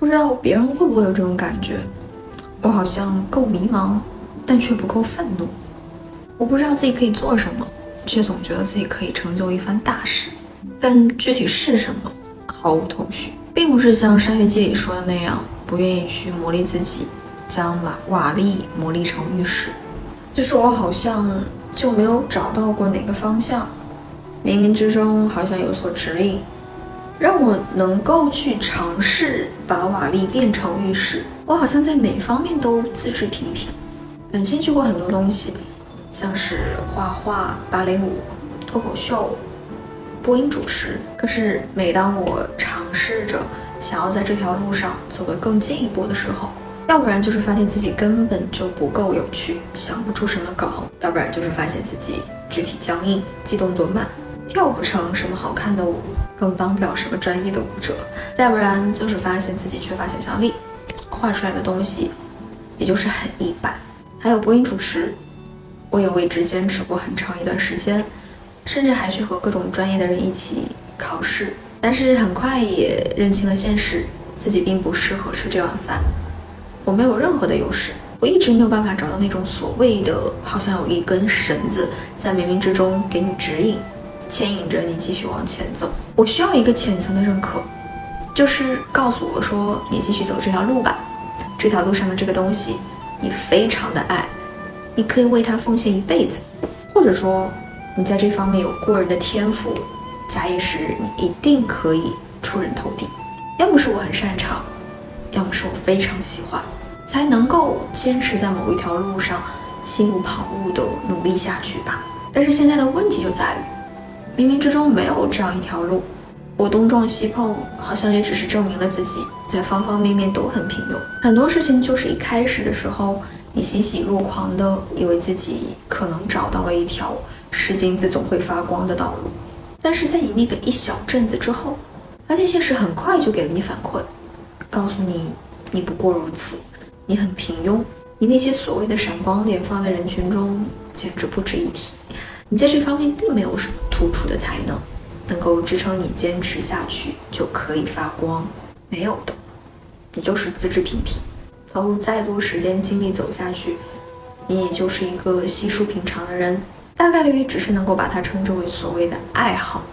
不知道别人会不会有这种感觉？我好像够迷茫，但却不够愤怒。我不知道自己可以做什么，却总觉得自己可以成就一番大事，但具体是什么毫无头绪。并不是像《山月记》里说的那样，不愿意去磨砺自己，将瓦瓦砾磨砺成玉石。就是我好像就没有找到过哪个方向，冥冥之中好像有所指引，让我能够去尝试把瓦砾变成玉石。我好像在每方面都资质平平，感兴趣过很多东西，像是画画、芭蕾舞、脱口秀、播音主持。可是每当我尝试着想要在这条路上走得更进一步的时候，要不然就是发现自己根本就不够有趣，想不出什么梗；要不然就是发现自己肢体僵硬，记动作慢，跳不成什么好看的舞，更当不了什么专业的舞者；再不然就是发现自己缺乏想象力，画出来的东西也就是很一般。还有播音主持，我也为之坚持过很长一段时间，甚至还去和各种专业的人一起考试，但是很快也认清了现实，自己并不适合吃这碗饭。我没有任何的优势，我一直没有办法找到那种所谓的，好像有一根绳子在冥冥之中给你指引，牵引着你继续往前走。我需要一个浅层的认可，就是告诉我说，你继续走这条路吧，这条路上的这个东西，你非常的爱，你可以为它奉献一辈子，或者说你在这方面有过人的天赋，假以时日，你一定可以出人头地。要么是我很擅长。要么是我非常喜欢，才能够坚持在某一条路上，心无旁骛的努力下去吧。但是现在的问题就在于，冥冥之中没有这样一条路，我东撞西碰，好像也只是证明了自己在方方面面都很平庸。很多事情就是一开始的时候，你欣喜若狂的以为自己可能找到了一条是金子总会发光的道路，但是在你那个一小阵子之后，发现现实很快就给了你反馈。告诉你，你不过如此，你很平庸，你那些所谓的闪光点放在人群中简直不值一提，你在这方面并没有什么突出的才能，能够支撑你坚持下去就可以发光，没有的，你就是资质平平，投入再多时间精力走下去，你也就是一个稀疏平常的人，大概率也只是能够把它称之为所谓的爱好，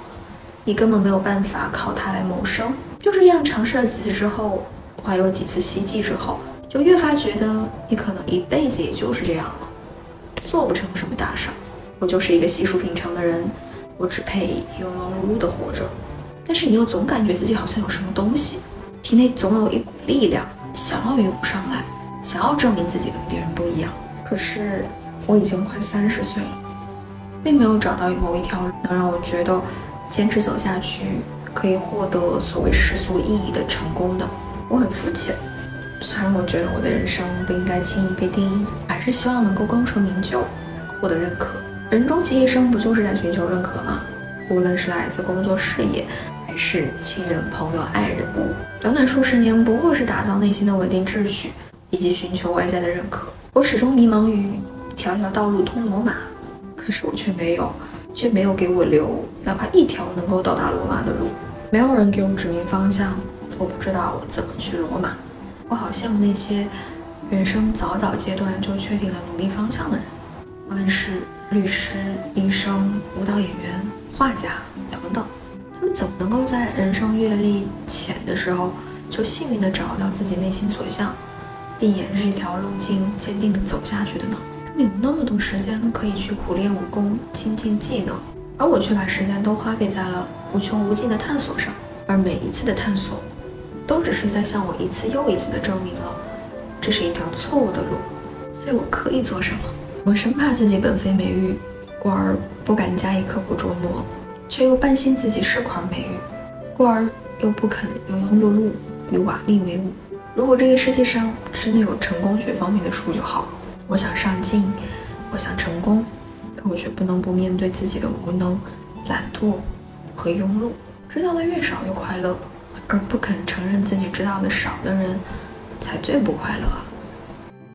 你根本没有办法靠它来谋生。就是这样尝试了几次之后，怀有几次希冀之后，就越发觉得你可能一辈子也就是这样了，做不成什么大事。我就是一个稀疏平常的人，我只配庸庸碌碌的活着。但是你又总感觉自己好像有什么东西，体内总有一股力量想要涌上来，想要证明自己跟别人不一样。可是我已经快三十岁了，并没有找到某一条能让我觉得坚持走下去。可以获得所谓世俗意义的成功的，我很肤浅。虽然我觉得我的人生不应该轻易被定义，还是希望能够功成名就，获得认可。人终其一生不就是在寻求认可吗？无论是来自工作、事业，还是亲人、朋友、爱人，短短数十年，不过是打造内心的稳定秩序，以及寻求外在的认可。我始终迷茫于条条道路通罗马，可是我却没有，却没有给我留哪怕一条能够到达罗马的路。没有人给我指明方向，我不知道怎么去罗马。我好羡慕那些人生早早阶段就确定了努力方向的人，无论是律师、医生、舞蹈演员、画家等等，他们怎么能够在人生阅历浅的时候就幸运地找到自己内心所向，并沿着这条路径坚定地走下去的呢？他们有那么多时间可以去苦练武功、精进技能。而我却把时间都花费在了无穷无尽的探索上，而每一次的探索，都只是在向我一次又一次的证明了，这是一条错误的路。所以我可以做什么？我生怕自己本非美玉，故而不敢加以刻苦琢磨，却又半信自己是块美玉，故而又不肯庸庸碌碌与瓦砾为伍。如果这个世界上真的有成功学方面的书就好。我想上进，我想成功。可我却不能不面对自己的无能、懒惰和庸碌。知道的越少越快乐，而不肯承认自己知道的少的人，才最不快乐。